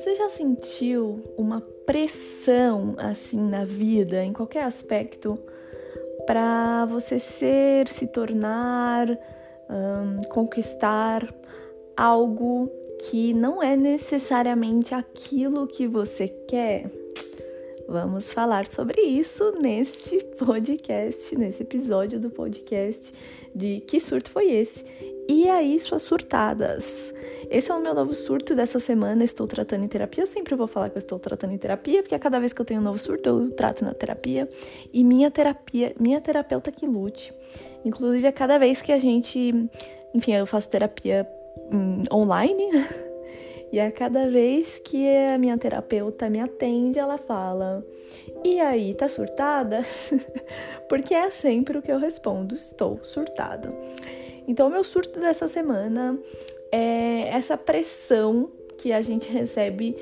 Você já sentiu uma pressão assim na vida, em qualquer aspecto, para você ser, se tornar, um, conquistar algo que não é necessariamente aquilo que você quer? Vamos falar sobre isso neste podcast, nesse episódio do podcast de Que Surto Foi Esse? E aí, suas surtadas? Esse é o meu novo surto dessa semana. Estou tratando em terapia. Eu sempre vou falar que eu estou tratando em terapia, porque a cada vez que eu tenho um novo surto, eu trato na terapia. E minha terapia, minha terapeuta que lute. Inclusive, a cada vez que a gente. Enfim, eu faço terapia hum, online. E a cada vez que a minha terapeuta me atende, ela fala: E aí, tá surtada? Porque é sempre o que eu respondo: Estou surtada. Então, o meu surto dessa semana é essa pressão que a gente recebe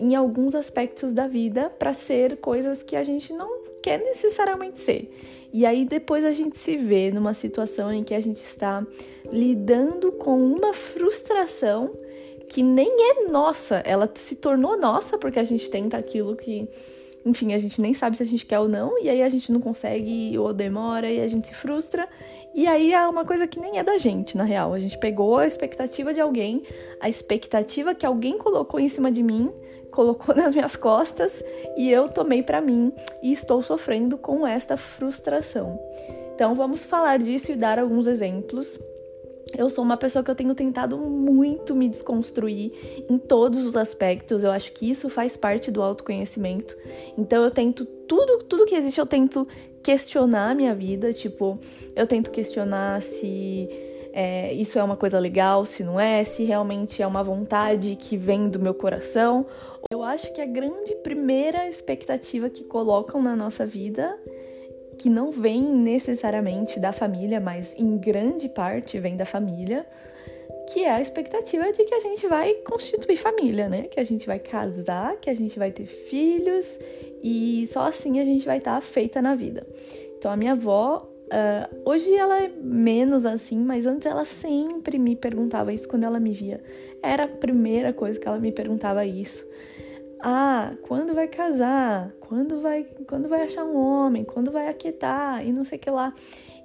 em alguns aspectos da vida para ser coisas que a gente não quer necessariamente ser. E aí depois a gente se vê numa situação em que a gente está lidando com uma frustração que nem é nossa, ela se tornou nossa porque a gente tenta aquilo que enfim, a gente nem sabe se a gente quer ou não, e aí a gente não consegue ou demora e a gente se frustra. E aí é uma coisa que nem é da gente, na real. A gente pegou a expectativa de alguém, a expectativa que alguém colocou em cima de mim, colocou nas minhas costas e eu tomei para mim e estou sofrendo com esta frustração. Então vamos falar disso e dar alguns exemplos eu sou uma pessoa que eu tenho tentado muito me desconstruir em todos os aspectos. Eu acho que isso faz parte do autoconhecimento. Então eu tento tudo, tudo que existe eu tento questionar a minha vida, tipo, eu tento questionar se é, isso é uma coisa legal, se não é, se realmente é uma vontade que vem do meu coração. Eu acho que a grande primeira expectativa que colocam na nossa vida que não vem necessariamente da família, mas em grande parte vem da família, que é a expectativa de que a gente vai constituir família, né? Que a gente vai casar, que a gente vai ter filhos e só assim a gente vai estar tá feita na vida. Então a minha avó, uh, hoje ela é menos assim, mas antes ela sempre me perguntava isso quando ela me via. Era a primeira coisa que ela me perguntava isso. Ah, quando vai casar? Quando vai, quando vai achar um homem? Quando vai aquietar? E não sei o que lá.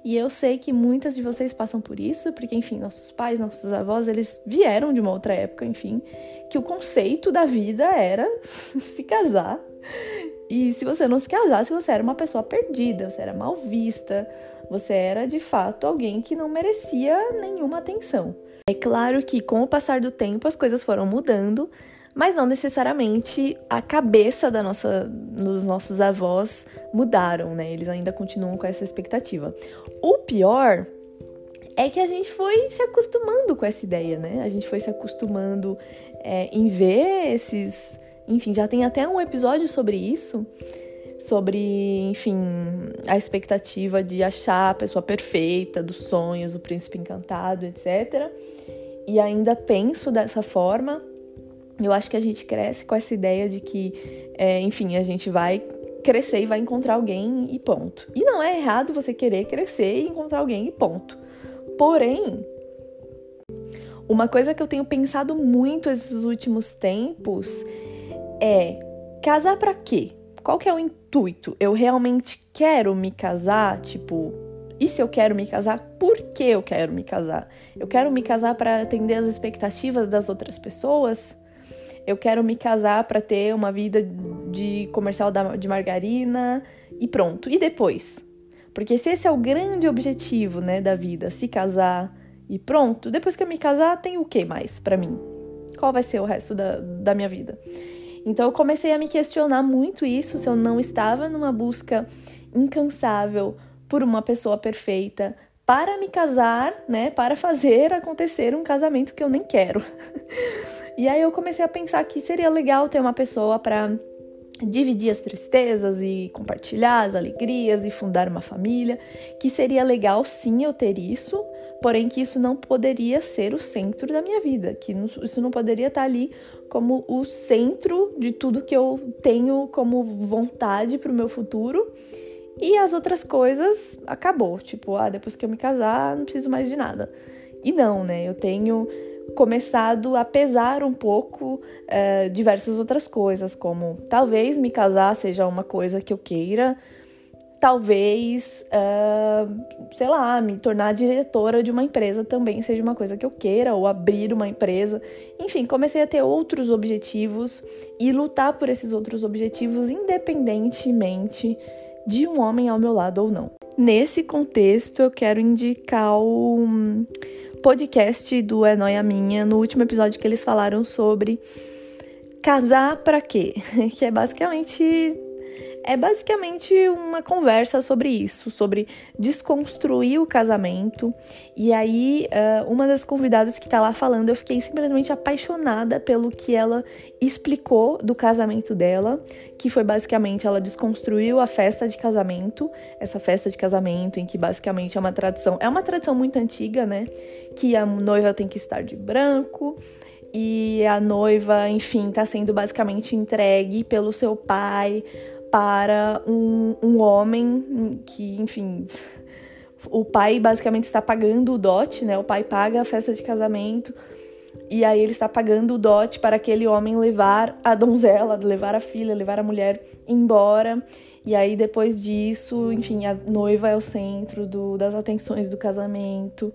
E eu sei que muitas de vocês passam por isso, porque, enfim, nossos pais, nossos avós, eles vieram de uma outra época, enfim, que o conceito da vida era se casar. E se você não se casasse, você era uma pessoa perdida, você era mal vista, você era de fato alguém que não merecia nenhuma atenção. É claro que com o passar do tempo as coisas foram mudando, mas não necessariamente a cabeça da nossa, dos nossos avós mudaram, né? Eles ainda continuam com essa expectativa. O pior é que a gente foi se acostumando com essa ideia, né? A gente foi se acostumando é, em ver esses. Enfim, já tem até um episódio sobre isso. Sobre, enfim, a expectativa de achar a pessoa perfeita, dos sonhos, o príncipe encantado, etc. E ainda penso dessa forma, eu acho que a gente cresce com essa ideia de que, é, enfim, a gente vai crescer e vai encontrar alguém e ponto. E não é errado você querer crescer e encontrar alguém e ponto. Porém, uma coisa que eu tenho pensado muito esses últimos tempos é casar para quê? Qual que é o intuito? Eu realmente quero me casar, tipo, e se eu quero me casar, por que eu quero me casar? Eu quero me casar para atender as expectativas das outras pessoas? Eu quero me casar para ter uma vida de comercial de margarina e pronto. E depois? Porque se esse é o grande objetivo, né, da vida, se casar e pronto, depois que eu me casar, tem o que mais para mim? Qual vai ser o resto da, da minha vida? Então eu comecei a me questionar muito isso, se eu não estava numa busca incansável por uma pessoa perfeita para me casar, né, para fazer acontecer um casamento que eu nem quero. E aí eu comecei a pensar que seria legal ter uma pessoa para dividir as tristezas e compartilhar as alegrias e fundar uma família, que seria legal sim eu ter isso, porém que isso não poderia ser o centro da minha vida, que isso não poderia estar ali como o centro de tudo que eu tenho como vontade para o meu futuro. E as outras coisas acabou, tipo, ah, depois que eu me casar, não preciso mais de nada. E não, né? Eu tenho começado a pesar um pouco uh, diversas outras coisas, como talvez me casar seja uma coisa que eu queira, talvez, uh, sei lá, me tornar diretora de uma empresa também seja uma coisa que eu queira, ou abrir uma empresa. Enfim, comecei a ter outros objetivos e lutar por esses outros objetivos independentemente de um homem ao meu lado ou não. Nesse contexto, eu quero indicar o podcast do É Noia Minha, no último episódio que eles falaram sobre casar para quê? Que é basicamente é basicamente uma conversa sobre isso, sobre desconstruir o casamento. E aí, uh, uma das convidadas que tá lá falando, eu fiquei simplesmente apaixonada pelo que ela explicou do casamento dela, que foi basicamente ela desconstruiu a festa de casamento, essa festa de casamento em que basicamente é uma tradição, é uma tradição muito antiga, né? Que a noiva tem que estar de branco, e a noiva, enfim, está sendo basicamente entregue pelo seu pai para um, um homem que, enfim, o pai basicamente está pagando o dote, né? O pai paga a festa de casamento e aí ele está pagando o dote para aquele homem levar a donzela, levar a filha, levar a mulher embora. E aí depois disso, enfim, a noiva é o centro do, das atenções do casamento,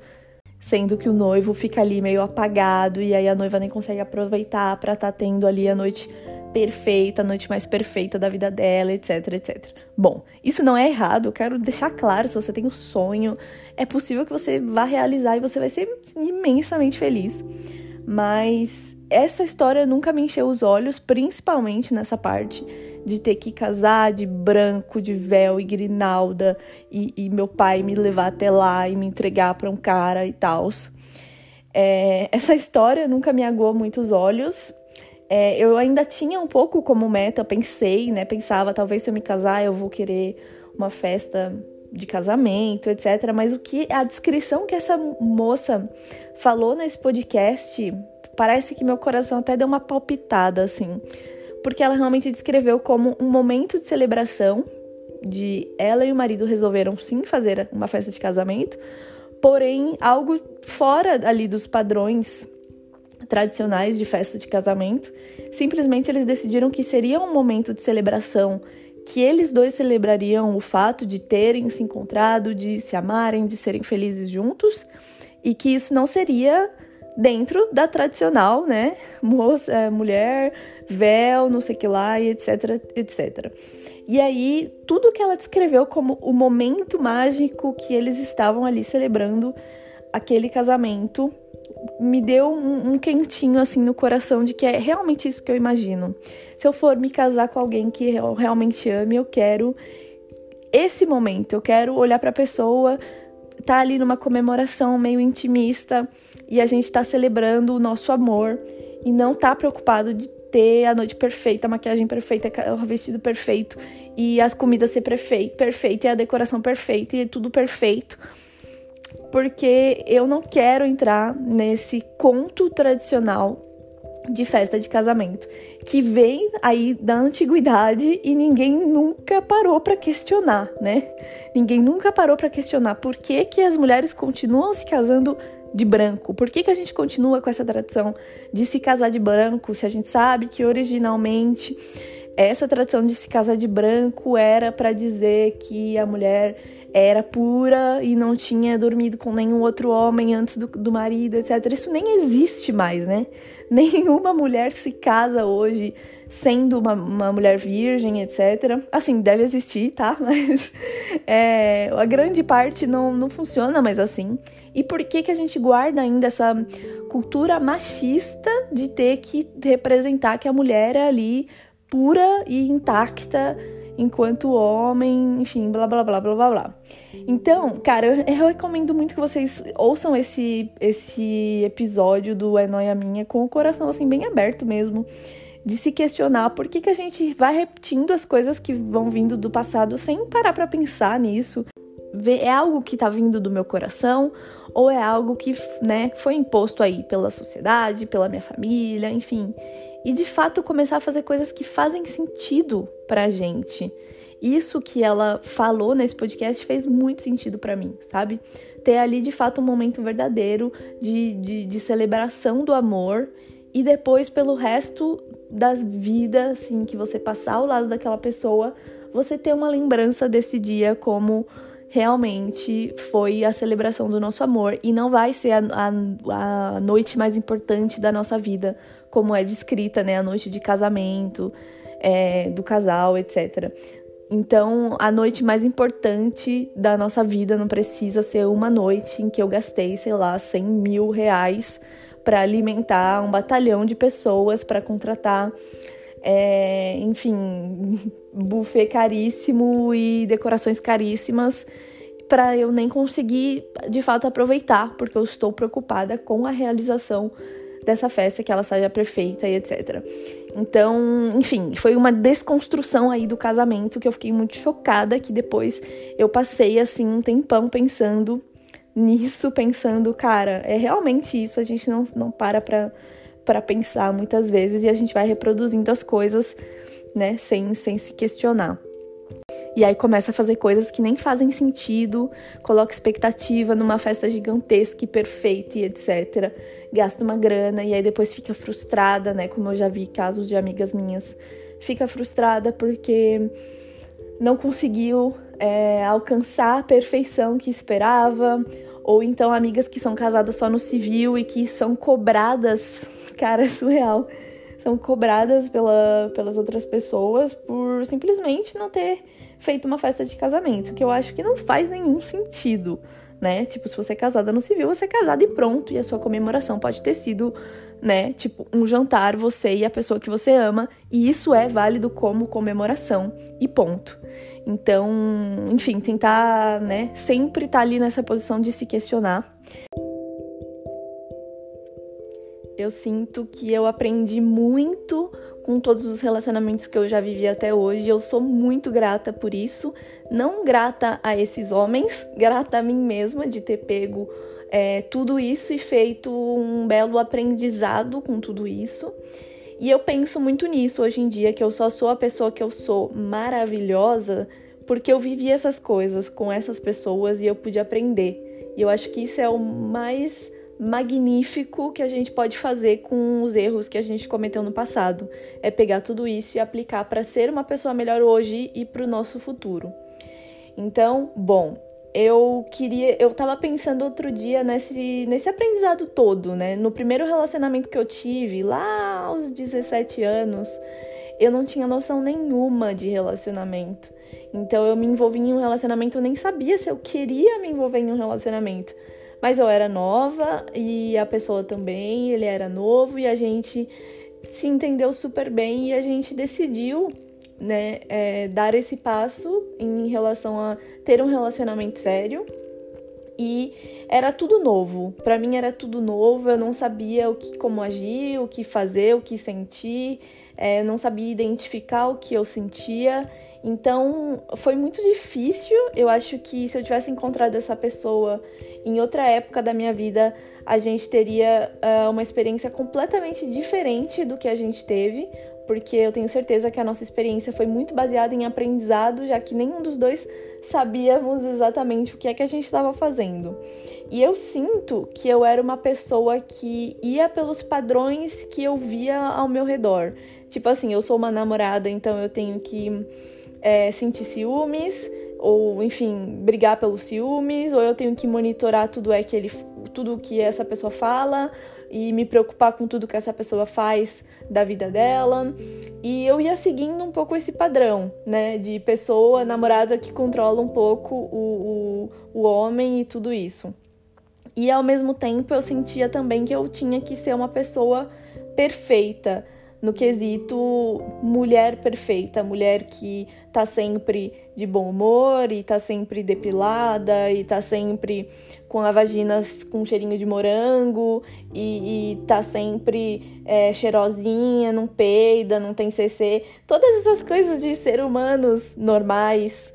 sendo que o noivo fica ali meio apagado e aí a noiva nem consegue aproveitar para estar tá tendo ali a noite perfeita, a noite mais perfeita da vida dela, etc, etc. Bom, isso não é errado, eu quero deixar claro, se você tem um sonho, é possível que você vá realizar e você vai ser imensamente feliz. Mas essa história nunca me encheu os olhos, principalmente nessa parte de ter que casar de branco, de véu e grinalda, e, e meu pai me levar até lá e me entregar para um cara e tal. É, essa história nunca me agou muitos olhos, é, eu ainda tinha um pouco como meta, pensei, né? Pensava, talvez se eu me casar, eu vou querer uma festa de casamento, etc. Mas o que a descrição que essa moça falou nesse podcast, parece que meu coração até deu uma palpitada, assim. Porque ela realmente descreveu como um momento de celebração, de ela e o marido resolveram sim fazer uma festa de casamento, porém algo fora ali dos padrões tradicionais de festa de casamento. Simplesmente eles decidiram que seria um momento de celebração, que eles dois celebrariam o fato de terem se encontrado, de se amarem, de serem felizes juntos, e que isso não seria dentro da tradicional, né? Moça, é, mulher, véu, não sei que lá, e etc, etc. E aí, tudo que ela descreveu como o momento mágico que eles estavam ali celebrando aquele casamento me deu um, um, quentinho assim no coração de que é realmente isso que eu imagino. Se eu for me casar com alguém que eu realmente ame, eu quero esse momento, eu quero olhar para a pessoa, tá ali numa comemoração meio intimista e a gente tá celebrando o nosso amor e não tá preocupado de ter a noite perfeita, a maquiagem perfeita, o vestido perfeito e as comidas ser perfeita e a decoração perfeita e tudo perfeito porque eu não quero entrar nesse conto tradicional de festa de casamento, que vem aí da antiguidade e ninguém nunca parou para questionar, né? Ninguém nunca parou para questionar por que, que as mulheres continuam se casando de branco. Por que, que a gente continua com essa tradição de se casar de branco, se a gente sabe que originalmente essa tradição de se casar de branco era para dizer que a mulher era pura e não tinha dormido com nenhum outro homem antes do, do marido, etc. Isso nem existe mais, né? Nenhuma mulher se casa hoje sendo uma, uma mulher virgem, etc. Assim, deve existir, tá? Mas é, a grande parte não, não funciona mais assim. E por que, que a gente guarda ainda essa cultura machista de ter que representar que a mulher é ali pura e intacta enquanto homem, enfim, blá blá blá blá blá blá. Então, cara, eu, eu recomendo muito que vocês ouçam esse, esse episódio do É Noia Minha com o coração assim bem aberto mesmo. De se questionar por que, que a gente vai repetindo as coisas que vão vindo do passado sem parar para pensar nisso. É algo que tá vindo do meu coração ou é algo que, né, foi imposto aí pela sociedade, pela minha família, enfim e de fato começar a fazer coisas que fazem sentido pra gente isso que ela falou nesse podcast fez muito sentido para mim, sabe? Ter ali de fato um momento verdadeiro de, de, de celebração do amor e depois pelo resto das vidas, assim, que você passar ao lado daquela pessoa, você ter uma lembrança desse dia como realmente foi a celebração do nosso amor e não vai ser a, a, a noite mais importante da nossa vida, como é descrita, né? A noite de casamento é, do casal, etc. Então, a noite mais importante da nossa vida não precisa ser uma noite em que eu gastei, sei lá, 100 mil reais para alimentar um batalhão de pessoas, para contratar, é, enfim, buffet caríssimo e decorações caríssimas, para eu nem conseguir de fato aproveitar, porque eu estou preocupada com a realização dessa festa, que ela seja perfeita e etc. Então, enfim, foi uma desconstrução aí do casamento que eu fiquei muito chocada, que depois eu passei assim um tempão pensando nisso, pensando, cara, é realmente isso, a gente não, não para pra, pra pensar muitas vezes e a gente vai reproduzindo as coisas, né, sem, sem se questionar. E aí começa a fazer coisas que nem fazem sentido, coloca expectativa numa festa gigantesca e perfeita e etc. Gasta uma grana e aí depois fica frustrada, né? Como eu já vi casos de amigas minhas. Fica frustrada porque não conseguiu é, alcançar a perfeição que esperava, ou então amigas que são casadas só no civil e que são cobradas, cara, é surreal, são cobradas pela, pelas outras pessoas por simplesmente não ter feito uma festa de casamento, que eu acho que não faz nenhum sentido, né? Tipo, se você é casada no civil, você é casada e pronto, e a sua comemoração pode ter sido, né, tipo, um jantar, você e a pessoa que você ama, e isso é válido como comemoração e ponto. Então, enfim, tentar, né, sempre estar tá ali nessa posição de se questionar. Eu sinto que eu aprendi muito com todos os relacionamentos que eu já vivi até hoje. Eu sou muito grata por isso. Não grata a esses homens, grata a mim mesma de ter pego é, tudo isso e feito um belo aprendizado com tudo isso. E eu penso muito nisso hoje em dia, que eu só sou a pessoa que eu sou maravilhosa porque eu vivi essas coisas com essas pessoas e eu pude aprender. E eu acho que isso é o mais magnífico que a gente pode fazer com os erros que a gente cometeu no passado. É pegar tudo isso e aplicar para ser uma pessoa melhor hoje e para o nosso futuro. Então, bom, eu queria. Eu tava pensando outro dia nesse, nesse aprendizado todo, né? No primeiro relacionamento que eu tive, lá aos 17 anos, eu não tinha noção nenhuma de relacionamento. Então eu me envolvi em um relacionamento, eu nem sabia se eu queria me envolver em um relacionamento. Mas eu era nova e a pessoa também, ele era novo e a gente se entendeu super bem e a gente decidiu, né, é, dar esse passo em relação a ter um relacionamento sério. E era tudo novo. Para mim era tudo novo. Eu não sabia o que, como agir, o que fazer, o que sentir. É, não sabia identificar o que eu sentia. Então foi muito difícil. Eu acho que se eu tivesse encontrado essa pessoa em outra época da minha vida, a gente teria uh, uma experiência completamente diferente do que a gente teve, porque eu tenho certeza que a nossa experiência foi muito baseada em aprendizado, já que nenhum dos dois sabíamos exatamente o que é que a gente estava fazendo. E eu sinto que eu era uma pessoa que ia pelos padrões que eu via ao meu redor. Tipo assim, eu sou uma namorada, então eu tenho que é, sentir ciúmes, ou enfim, brigar pelos ciúmes, ou eu tenho que monitorar tudo é que ele tudo que essa pessoa fala e me preocupar com tudo que essa pessoa faz da vida dela. E eu ia seguindo um pouco esse padrão, né, de pessoa namorada que controla um pouco o, o, o homem e tudo isso. E ao mesmo tempo eu sentia também que eu tinha que ser uma pessoa perfeita, no quesito mulher perfeita, mulher que tá sempre de bom humor e tá sempre depilada e tá sempre com a vagina com cheirinho de morango e, e tá sempre é, cheirosinha, não peida, não tem CC. Todas essas coisas de ser humanos normais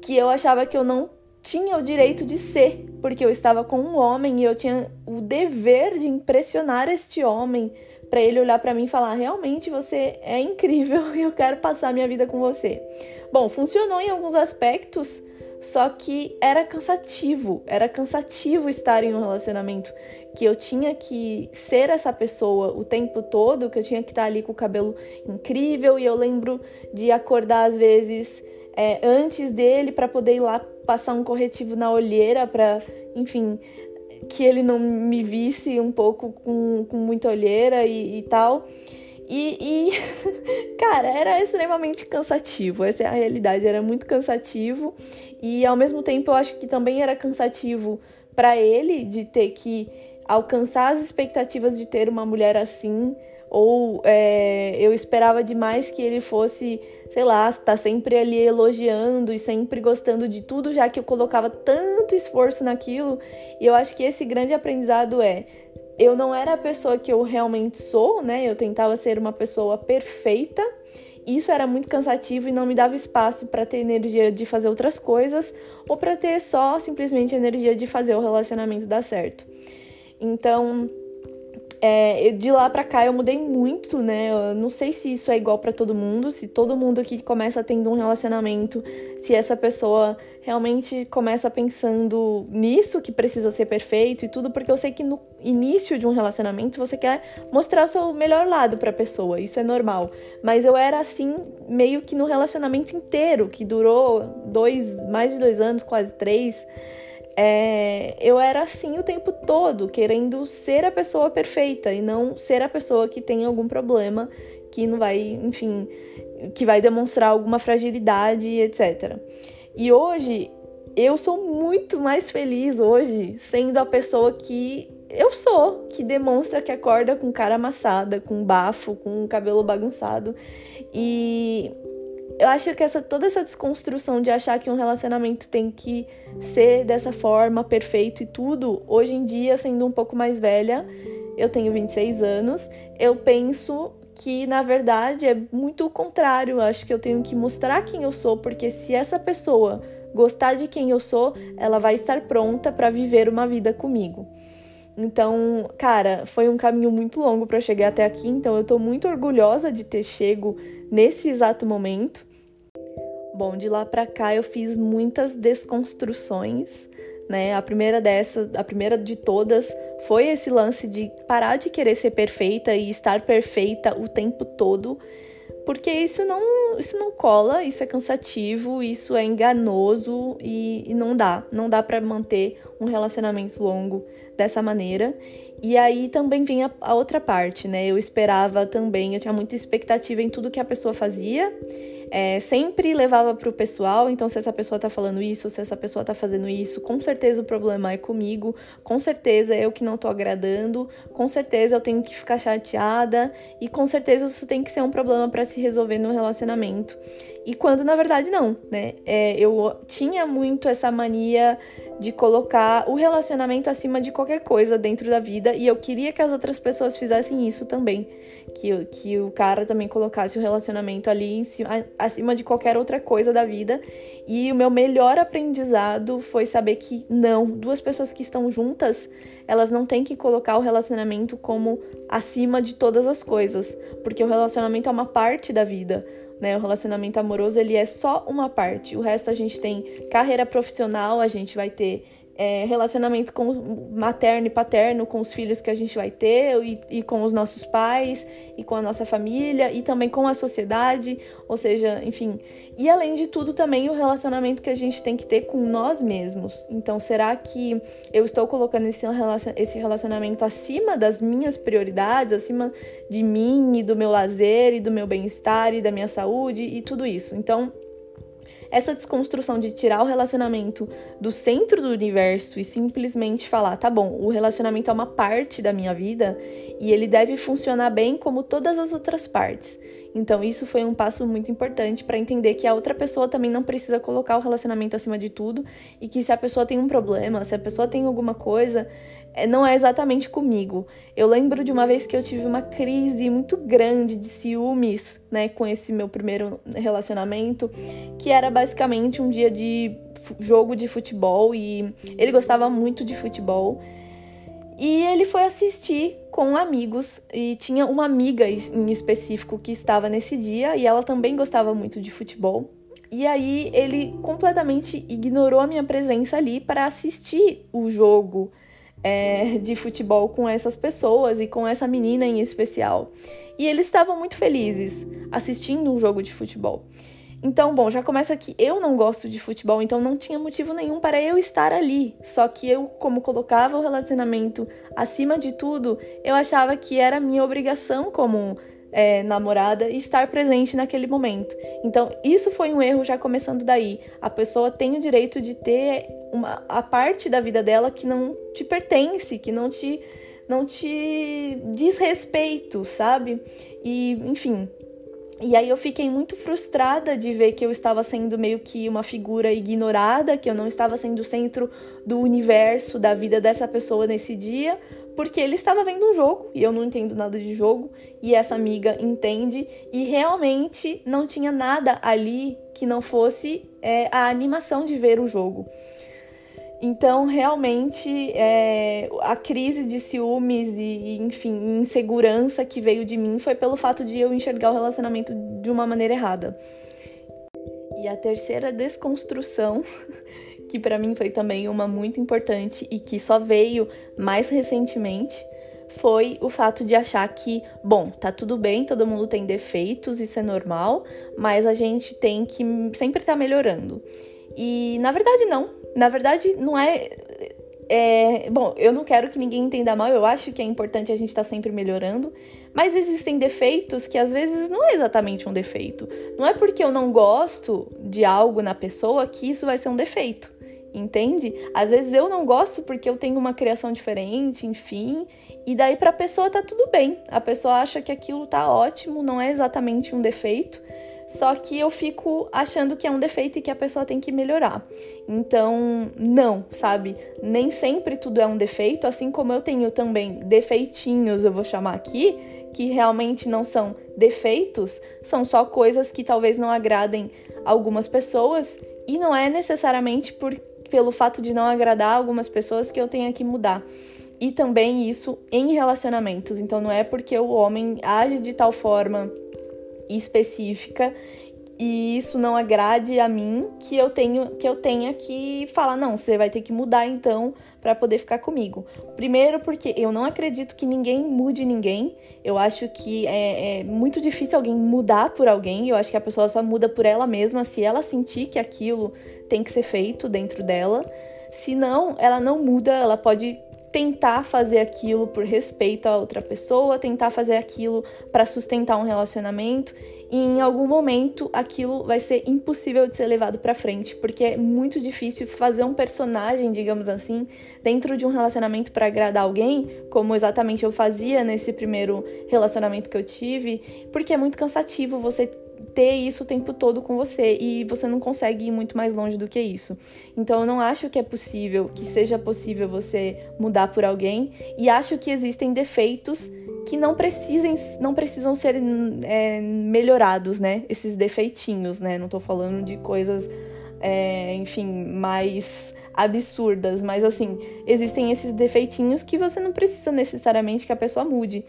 que eu achava que eu não tinha o direito de ser, porque eu estava com um homem e eu tinha o dever de impressionar este homem para ele olhar para mim e falar: "Realmente você é incrível e eu quero passar minha vida com você". Bom, funcionou em alguns aspectos, só que era cansativo, era cansativo estar em um relacionamento que eu tinha que ser essa pessoa o tempo todo, que eu tinha que estar ali com o cabelo incrível e eu lembro de acordar às vezes é, antes dele para poder ir lá passar um corretivo na olheira para, enfim, que ele não me visse um pouco com, com muita olheira e, e tal. E, e, cara, era extremamente cansativo. Essa é a realidade, era muito cansativo. E ao mesmo tempo eu acho que também era cansativo para ele de ter que alcançar as expectativas de ter uma mulher assim. Ou é, eu esperava demais que ele fosse, sei lá, estar tá sempre ali elogiando e sempre gostando de tudo, já que eu colocava tanto esforço naquilo. E eu acho que esse grande aprendizado é eu não era a pessoa que eu realmente sou, né? Eu tentava ser uma pessoa perfeita. Isso era muito cansativo e não me dava espaço para ter energia de fazer outras coisas ou para ter só simplesmente energia de fazer o relacionamento dar certo. Então, é, de lá pra cá eu mudei muito, né? Eu não sei se isso é igual para todo mundo, se todo mundo que começa tendo um relacionamento, se essa pessoa realmente começa pensando nisso que precisa ser perfeito e tudo, porque eu sei que no início de um relacionamento você quer mostrar o seu melhor lado para a pessoa, isso é normal. Mas eu era assim meio que no relacionamento inteiro, que durou dois, mais de dois anos, quase três é, eu era assim o tempo todo, querendo ser a pessoa perfeita e não ser a pessoa que tem algum problema, que não vai, enfim, que vai demonstrar alguma fragilidade, etc. E hoje eu sou muito mais feliz hoje sendo a pessoa que eu sou, que demonstra que acorda com cara amassada, com bafo, com cabelo bagunçado. E eu acho que essa toda essa desconstrução de achar que um relacionamento tem que ser dessa forma, perfeito e tudo, hoje em dia, sendo um pouco mais velha, eu tenho 26 anos, eu penso que na verdade é muito o contrário. Eu acho que eu tenho que mostrar quem eu sou, porque se essa pessoa gostar de quem eu sou, ela vai estar pronta para viver uma vida comigo. Então, cara, foi um caminho muito longo para chegar até aqui, então eu tô muito orgulhosa de ter chego nesse exato momento. Bom, de lá para cá eu fiz muitas desconstruções, né? A primeira dessa, a primeira de todas foi esse lance de parar de querer ser perfeita e estar perfeita o tempo todo, porque isso não, isso não cola, isso é cansativo, isso é enganoso e, e não dá, não dá para manter um relacionamento longo dessa maneira. E aí também vem a, a outra parte, né? Eu esperava também, eu tinha muita expectativa em tudo que a pessoa fazia é, sempre levava para o pessoal. Então, se essa pessoa tá falando isso, se essa pessoa tá fazendo isso, com certeza o problema é comigo, com certeza é eu que não tô agradando, com certeza eu tenho que ficar chateada e com certeza isso tem que ser um problema para se resolver no relacionamento. E quando na verdade não, né? É, eu tinha muito essa mania de colocar o relacionamento acima de qualquer coisa dentro da vida e eu queria que as outras pessoas fizessem isso também. Que, que o cara também colocasse o relacionamento ali cima, acima de qualquer outra coisa da vida. E o meu melhor aprendizado foi saber que não, duas pessoas que estão juntas, elas não têm que colocar o relacionamento como acima de todas as coisas, porque o relacionamento é uma parte da vida né? O relacionamento amoroso ele é só uma parte. O resto a gente tem carreira profissional, a gente vai ter é, relacionamento com materno e paterno, com os filhos que a gente vai ter, e, e, com os nossos pais, e com a nossa família, e também com a sociedade, ou seja, enfim. E além de tudo, também o relacionamento que a gente tem que ter com nós mesmos. Então, será que eu estou colocando esse, relacionamento acima das minhas prioridades, acima de mim e do meu lazer, e do meu bem-estar, e da minha saúde, e tudo isso? Então, essa desconstrução de tirar o relacionamento do centro do universo e simplesmente falar, tá bom, o relacionamento é uma parte da minha vida e ele deve funcionar bem como todas as outras partes. Então, isso foi um passo muito importante para entender que a outra pessoa também não precisa colocar o relacionamento acima de tudo e que se a pessoa tem um problema, se a pessoa tem alguma coisa, não é exatamente comigo. Eu lembro de uma vez que eu tive uma crise muito grande de ciúmes, né, com esse meu primeiro relacionamento, que era basicamente um dia de jogo de futebol e ele gostava muito de futebol. E ele foi assistir com amigos e tinha uma amiga em específico que estava nesse dia e ela também gostava muito de futebol. E aí ele completamente ignorou a minha presença ali para assistir o jogo é, de futebol com essas pessoas e com essa menina em especial. E eles estavam muito felizes assistindo um jogo de futebol. Então, bom, já começa que eu não gosto de futebol, então não tinha motivo nenhum para eu estar ali. Só que eu, como colocava o relacionamento acima de tudo, eu achava que era minha obrigação como é, namorada estar presente naquele momento. Então, isso foi um erro já começando daí. A pessoa tem o direito de ter uma, a parte da vida dela que não te pertence, que não te, não te diz respeito, sabe? E, enfim. E aí eu fiquei muito frustrada de ver que eu estava sendo meio que uma figura ignorada, que eu não estava sendo o centro do universo da vida dessa pessoa nesse dia, porque ele estava vendo um jogo e eu não entendo nada de jogo e essa amiga entende e realmente não tinha nada ali que não fosse é, a animação de ver o jogo. Então, realmente, é, a crise de ciúmes e, enfim, insegurança que veio de mim foi pelo fato de eu enxergar o relacionamento de uma maneira errada. E a terceira desconstrução que para mim foi também uma muito importante e que só veio mais recentemente, foi o fato de achar que, bom, tá tudo bem, todo mundo tem defeitos, isso é normal, mas a gente tem que sempre estar tá melhorando. E na verdade não. Na verdade não é é, bom, eu não quero que ninguém entenda mal, eu acho que é importante a gente estar tá sempre melhorando, mas existem defeitos que às vezes não é exatamente um defeito. Não é porque eu não gosto de algo na pessoa que isso vai ser um defeito entende? Às vezes eu não gosto porque eu tenho uma criação diferente, enfim, e daí para a pessoa tá tudo bem. A pessoa acha que aquilo tá ótimo, não é exatamente um defeito, só que eu fico achando que é um defeito e que a pessoa tem que melhorar. Então, não, sabe? Nem sempre tudo é um defeito, assim como eu tenho também defeitinhos, eu vou chamar aqui, que realmente não são defeitos, são só coisas que talvez não agradem algumas pessoas e não é necessariamente por pelo fato de não agradar algumas pessoas que eu tenha que mudar. E também isso em relacionamentos. Então não é porque o homem age de tal forma específica e isso não agrade a mim que eu tenho que eu tenha que falar não, você vai ter que mudar então para poder ficar comigo. Primeiro porque eu não acredito que ninguém mude ninguém. Eu acho que é, é muito difícil alguém mudar por alguém. Eu acho que a pessoa só muda por ela mesma se ela sentir que aquilo tem que ser feito dentro dela. Se não, ela não muda, ela pode tentar fazer aquilo por respeito a outra pessoa, tentar fazer aquilo para sustentar um relacionamento e em algum momento aquilo vai ser impossível de ser levado para frente, porque é muito difícil fazer um personagem, digamos assim, dentro de um relacionamento para agradar alguém, como exatamente eu fazia nesse primeiro relacionamento que eu tive, porque é muito cansativo você ter isso o tempo todo com você e você não consegue ir muito mais longe do que isso. Então eu não acho que é possível, que seja possível você mudar por alguém e acho que existem defeitos que não precisem, não precisam ser é, melhorados, né? Esses defeitinhos, né? Não tô falando de coisas, é, enfim, mais absurdas, mas assim, existem esses defeitinhos que você não precisa necessariamente que a pessoa mude.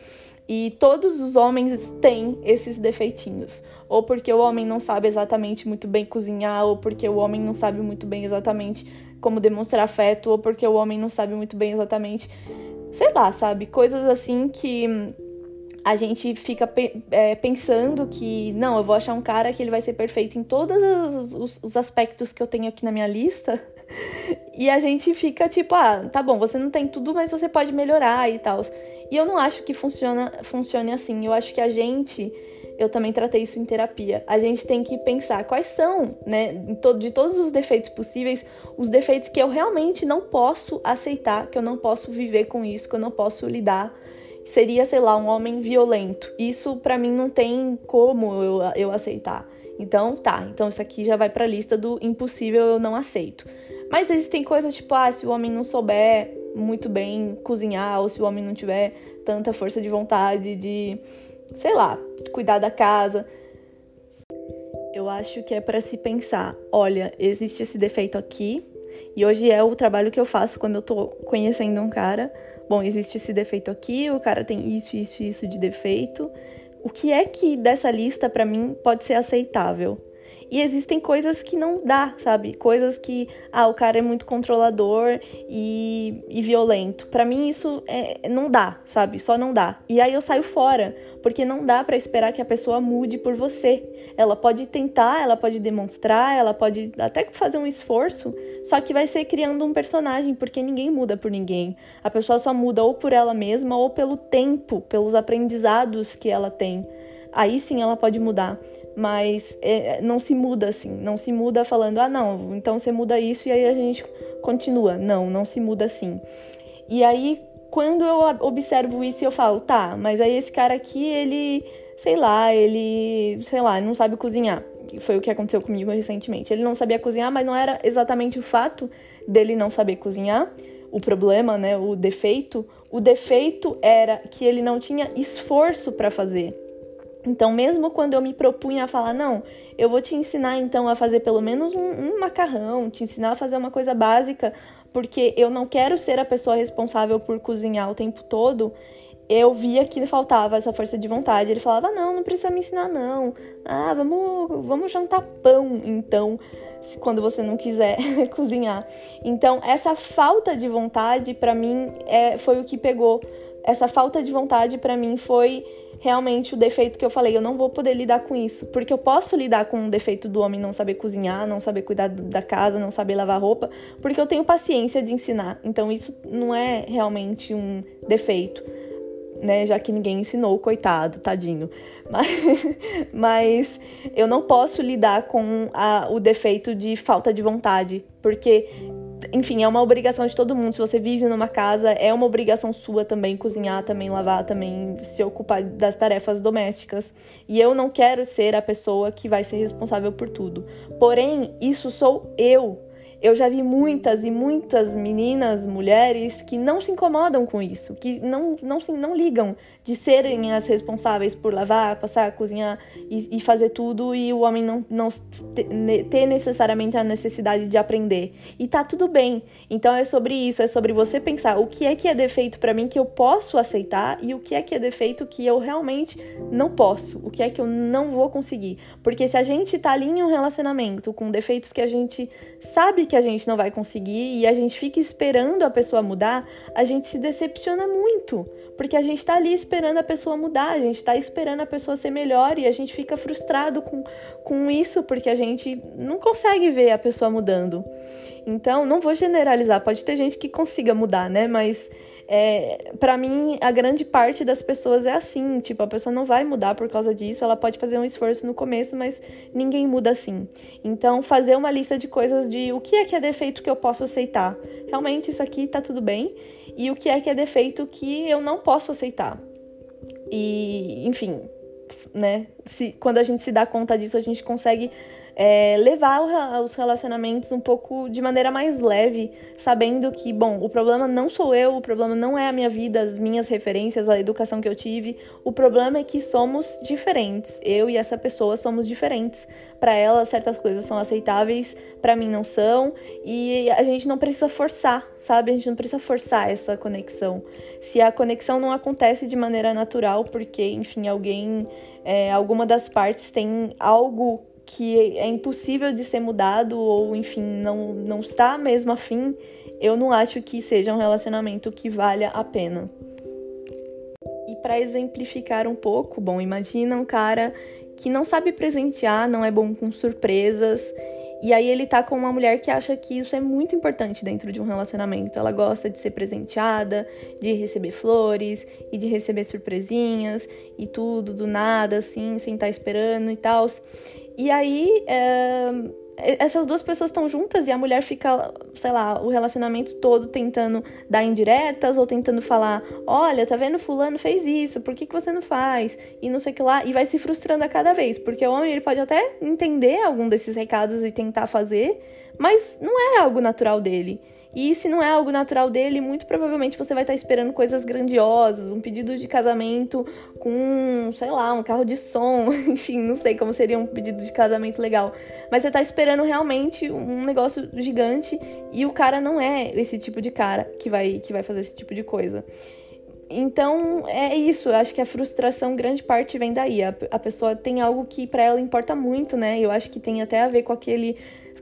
E todos os homens têm esses defeitinhos. Ou porque o homem não sabe exatamente muito bem cozinhar, ou porque o homem não sabe muito bem exatamente como demonstrar afeto, ou porque o homem não sabe muito bem exatamente, sei lá, sabe? Coisas assim que a gente fica é, pensando que, não, eu vou achar um cara que ele vai ser perfeito em todos os, os, os aspectos que eu tenho aqui na minha lista. E a gente fica tipo, ah, tá bom, você não tem tudo, mas você pode melhorar e tal. E eu não acho que funciona, funcione assim. Eu acho que a gente, eu também tratei isso em terapia. A gente tem que pensar quais são, né, de todos os defeitos possíveis, os defeitos que eu realmente não posso aceitar, que eu não posso viver com isso, que eu não posso lidar. Seria, sei lá, um homem violento. Isso para mim não tem como eu, eu aceitar. Então, tá. Então isso aqui já vai pra lista do impossível eu não aceito. Mas existem coisas tipo, ah, se o homem não souber muito bem cozinhar, ou se o homem não tiver tanta força de vontade de, sei lá, cuidar da casa. Eu acho que é para se pensar, olha, existe esse defeito aqui, e hoje é o trabalho que eu faço quando eu tô conhecendo um cara, bom, existe esse defeito aqui, o cara tem isso, isso, isso de defeito. O que é que dessa lista para mim pode ser aceitável? E existem coisas que não dá, sabe? Coisas que, ah, o cara é muito controlador e, e violento. Para mim isso é, não dá, sabe? Só não dá. E aí eu saio fora, porque não dá para esperar que a pessoa mude por você. Ela pode tentar, ela pode demonstrar, ela pode até fazer um esforço, só que vai ser criando um personagem, porque ninguém muda por ninguém. A pessoa só muda ou por ela mesma ou pelo tempo, pelos aprendizados que ela tem. Aí sim ela pode mudar mas é, não se muda assim, não se muda falando, ah, não, então você muda isso e aí a gente continua. Não, não se muda assim. E aí, quando eu observo isso, eu falo, tá, mas aí esse cara aqui, ele, sei lá, ele, sei lá, não sabe cozinhar. Foi o que aconteceu comigo recentemente. Ele não sabia cozinhar, mas não era exatamente o fato dele não saber cozinhar, o problema, né, o defeito. O defeito era que ele não tinha esforço para fazer. Então, mesmo quando eu me propunha a falar, não, eu vou te ensinar então a fazer pelo menos um, um, macarrão, te ensinar a fazer uma coisa básica, porque eu não quero ser a pessoa responsável por cozinhar o tempo todo, eu via que faltava essa força de vontade. Ele falava, não, não precisa me ensinar, não. Ah, vamos, vamos jantar pão, então, quando você não quiser cozinhar. Então, essa falta de vontade, para mim, é, foi o que pegou. Essa falta de vontade, para mim, foi realmente o defeito que eu falei, eu não vou poder lidar com isso, porque eu posso lidar com o defeito do homem não saber cozinhar, não saber cuidar da casa, não saber lavar roupa, porque eu tenho paciência de ensinar. Então isso não é realmente um defeito, né? Já que ninguém ensinou, coitado, tadinho. Mas, mas eu não posso lidar com a, o defeito de falta de vontade, porque enfim, é uma obrigação de todo mundo. Se você vive numa casa, é uma obrigação sua também cozinhar, também lavar, também se ocupar das tarefas domésticas. E eu não quero ser a pessoa que vai ser responsável por tudo. Porém, isso sou eu. Eu já vi muitas e muitas meninas, mulheres que não se incomodam com isso, que não, não, se, não ligam de serem as responsáveis por lavar, passar, cozinhar e, e fazer tudo e o homem não, não ter necessariamente a necessidade de aprender. E tá tudo bem. Então é sobre isso, é sobre você pensar o que é que é defeito para mim que eu posso aceitar e o que é que é defeito que eu realmente não posso, o que é que eu não vou conseguir. Porque se a gente tá ali em um relacionamento com defeitos que a gente sabe que a gente não vai conseguir e a gente fica esperando a pessoa mudar, a gente se decepciona muito. Porque a gente tá ali esperando a pessoa mudar, a gente tá esperando a pessoa ser melhor e a gente fica frustrado com, com isso porque a gente não consegue ver a pessoa mudando. Então, não vou generalizar, pode ter gente que consiga mudar, né? Mas é, para mim, a grande parte das pessoas é assim, tipo, a pessoa não vai mudar por causa disso, ela pode fazer um esforço no começo, mas ninguém muda assim. Então, fazer uma lista de coisas de o que é que é defeito que eu posso aceitar. Realmente isso aqui tá tudo bem, e o que é que é defeito que eu não posso aceitar. E, enfim, né? Se, quando a gente se dá conta disso, a gente consegue é, levar os relacionamentos um pouco de maneira mais leve, sabendo que, bom, o problema não sou eu, o problema não é a minha vida, as minhas referências, a educação que eu tive. O problema é que somos diferentes. Eu e essa pessoa somos diferentes. Para ela, certas coisas são aceitáveis, para mim não são, e a gente não precisa forçar, sabe? A gente não precisa forçar essa conexão. Se a conexão não acontece de maneira natural, porque, enfim, alguém, é, alguma das partes tem algo que é impossível de ser mudado ou, enfim, não, não está mesmo afim, eu não acho que seja um relacionamento que valha a pena. E para exemplificar um pouco, bom, imagina um cara que não sabe presentear, não é bom com surpresas e aí ele tá com uma mulher que acha que isso é muito importante dentro de um relacionamento. Ela gosta de ser presenteada, de receber flores e de receber surpresinhas e tudo do nada, assim, sem estar tá esperando e tal. E aí, é, essas duas pessoas estão juntas e a mulher fica, sei lá, o relacionamento todo tentando dar indiretas ou tentando falar: olha, tá vendo, Fulano fez isso, por que, que você não faz? E não sei o que lá. E vai se frustrando a cada vez, porque o homem ele pode até entender algum desses recados e tentar fazer, mas não é algo natural dele. E se não é algo natural dele, muito provavelmente você vai estar esperando coisas grandiosas, um pedido de casamento com, sei lá, um carro de som, enfim, não sei como seria um pedido de casamento legal. Mas você está esperando realmente um negócio gigante e o cara não é esse tipo de cara que vai, que vai fazer esse tipo de coisa. Então, é isso. Eu acho que a frustração, grande parte, vem daí. A, a pessoa tem algo que para ela importa muito, né? Eu acho que tem até a ver com aquele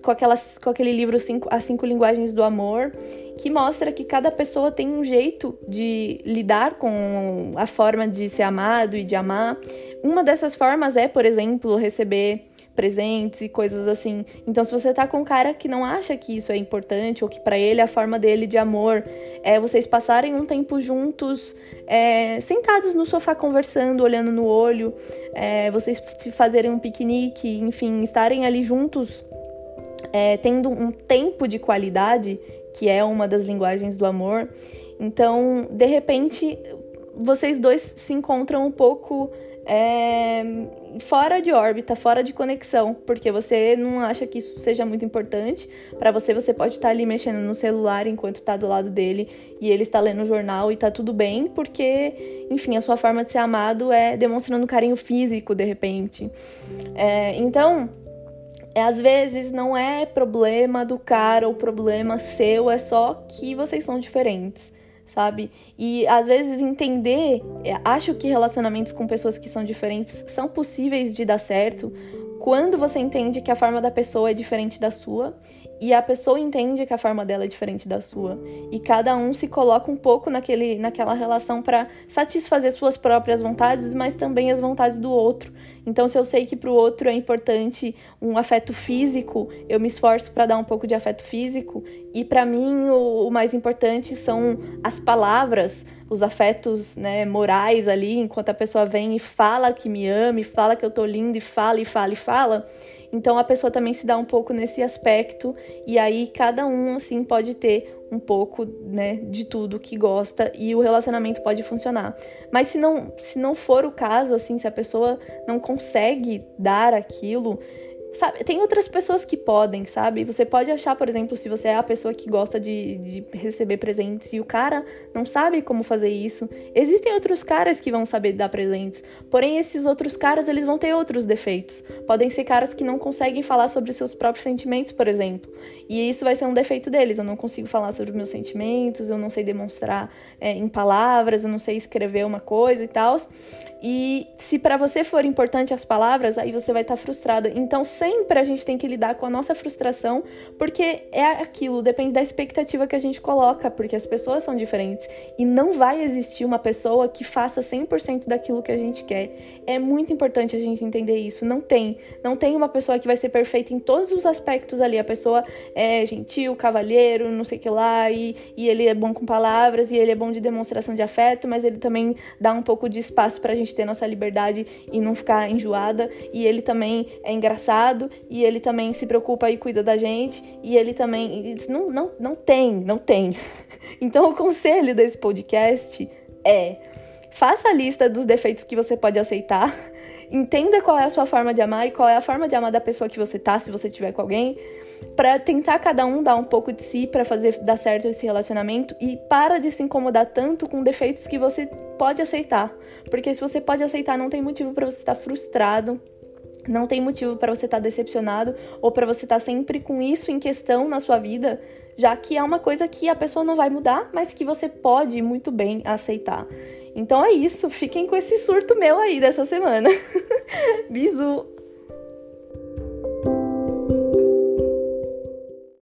com, aquelas, com aquele livro cinco, As Cinco Linguagens do Amor, que mostra que cada pessoa tem um jeito de lidar com a forma de ser amado e de amar. Uma dessas formas é, por exemplo, receber presentes e coisas assim. Então, se você tá com um cara que não acha que isso é importante ou que para ele a forma dele de amor é vocês passarem um tempo juntos, é, sentados no sofá conversando, olhando no olho, é, vocês fazerem um piquenique, enfim, estarem ali juntos, é, tendo um tempo de qualidade, que é uma das linguagens do amor. Então, de repente, vocês dois se encontram um pouco é, fora de órbita, fora de conexão, porque você não acha que isso seja muito importante. Para você, você pode estar ali mexendo no celular enquanto está do lado dele e ele está lendo o jornal e tá tudo bem, porque, enfim, a sua forma de ser amado é demonstrando carinho físico de repente. É, então, às vezes não é problema do cara ou problema seu, é só que vocês são diferentes sabe? E às vezes entender, é, acho que relacionamentos com pessoas que são diferentes são possíveis de dar certo quando você entende que a forma da pessoa é diferente da sua e a pessoa entende que a forma dela é diferente da sua e cada um se coloca um pouco naquele, naquela relação para satisfazer suas próprias vontades, mas também as vontades do outro. Então, se eu sei que para o outro é importante um afeto físico, eu me esforço para dar um pouco de afeto físico e para mim o, o mais importante são as palavras, os afetos né, morais ali, enquanto a pessoa vem e fala que me ama, e fala que eu tô linda, e fala, e fala, e fala. Então a pessoa também se dá um pouco nesse aspecto, e aí cada um, assim, pode ter um pouco, né, de tudo que gosta e o relacionamento pode funcionar. Mas se não, se não for o caso, assim, se a pessoa não consegue dar aquilo, sabe, tem outras pessoas que podem, sabe? Você pode achar, por exemplo, se você é a pessoa que gosta de, de receber presentes e o cara não sabe como fazer isso, existem outros caras que vão saber dar presentes. Porém, esses outros caras, eles vão ter outros defeitos. Podem ser caras que não conseguem falar sobre seus próprios sentimentos, por exemplo. E isso vai ser um defeito deles. Eu não consigo falar sobre meus sentimentos, eu não sei demonstrar é, em palavras, eu não sei escrever uma coisa e tal. E se para você for importante as palavras, aí você vai estar tá frustrada. Então sempre a gente tem que lidar com a nossa frustração, porque é aquilo, depende da expectativa que a gente coloca, porque as pessoas são diferentes e não vai existir uma pessoa que faça 100% daquilo que a gente quer. É muito importante a gente entender isso. Não tem, não tem uma pessoa que vai ser perfeita em todos os aspectos ali. A pessoa é gentil, cavalheiro, não sei o que lá, e, e ele é bom com palavras, e ele é bom de demonstração de afeto, mas ele também dá um pouco de espaço pra gente gente ter nossa liberdade e não ficar enjoada. E ele também é engraçado, e ele também se preocupa e cuida da gente, e ele também. Não, não, não tem, não tem. Então o conselho desse podcast é. Faça a lista dos defeitos que você pode aceitar. Entenda qual é a sua forma de amar e qual é a forma de amar da pessoa que você tá, se você tiver com alguém para tentar cada um dar um pouco de si para fazer dar certo esse relacionamento e para de se incomodar tanto com defeitos que você pode aceitar, porque se você pode aceitar, não tem motivo para você estar frustrado, não tem motivo para você estar decepcionado ou para você estar sempre com isso em questão na sua vida, já que é uma coisa que a pessoa não vai mudar, mas que você pode muito bem aceitar. Então é isso, fiquem com esse surto meu aí dessa semana. Bisu!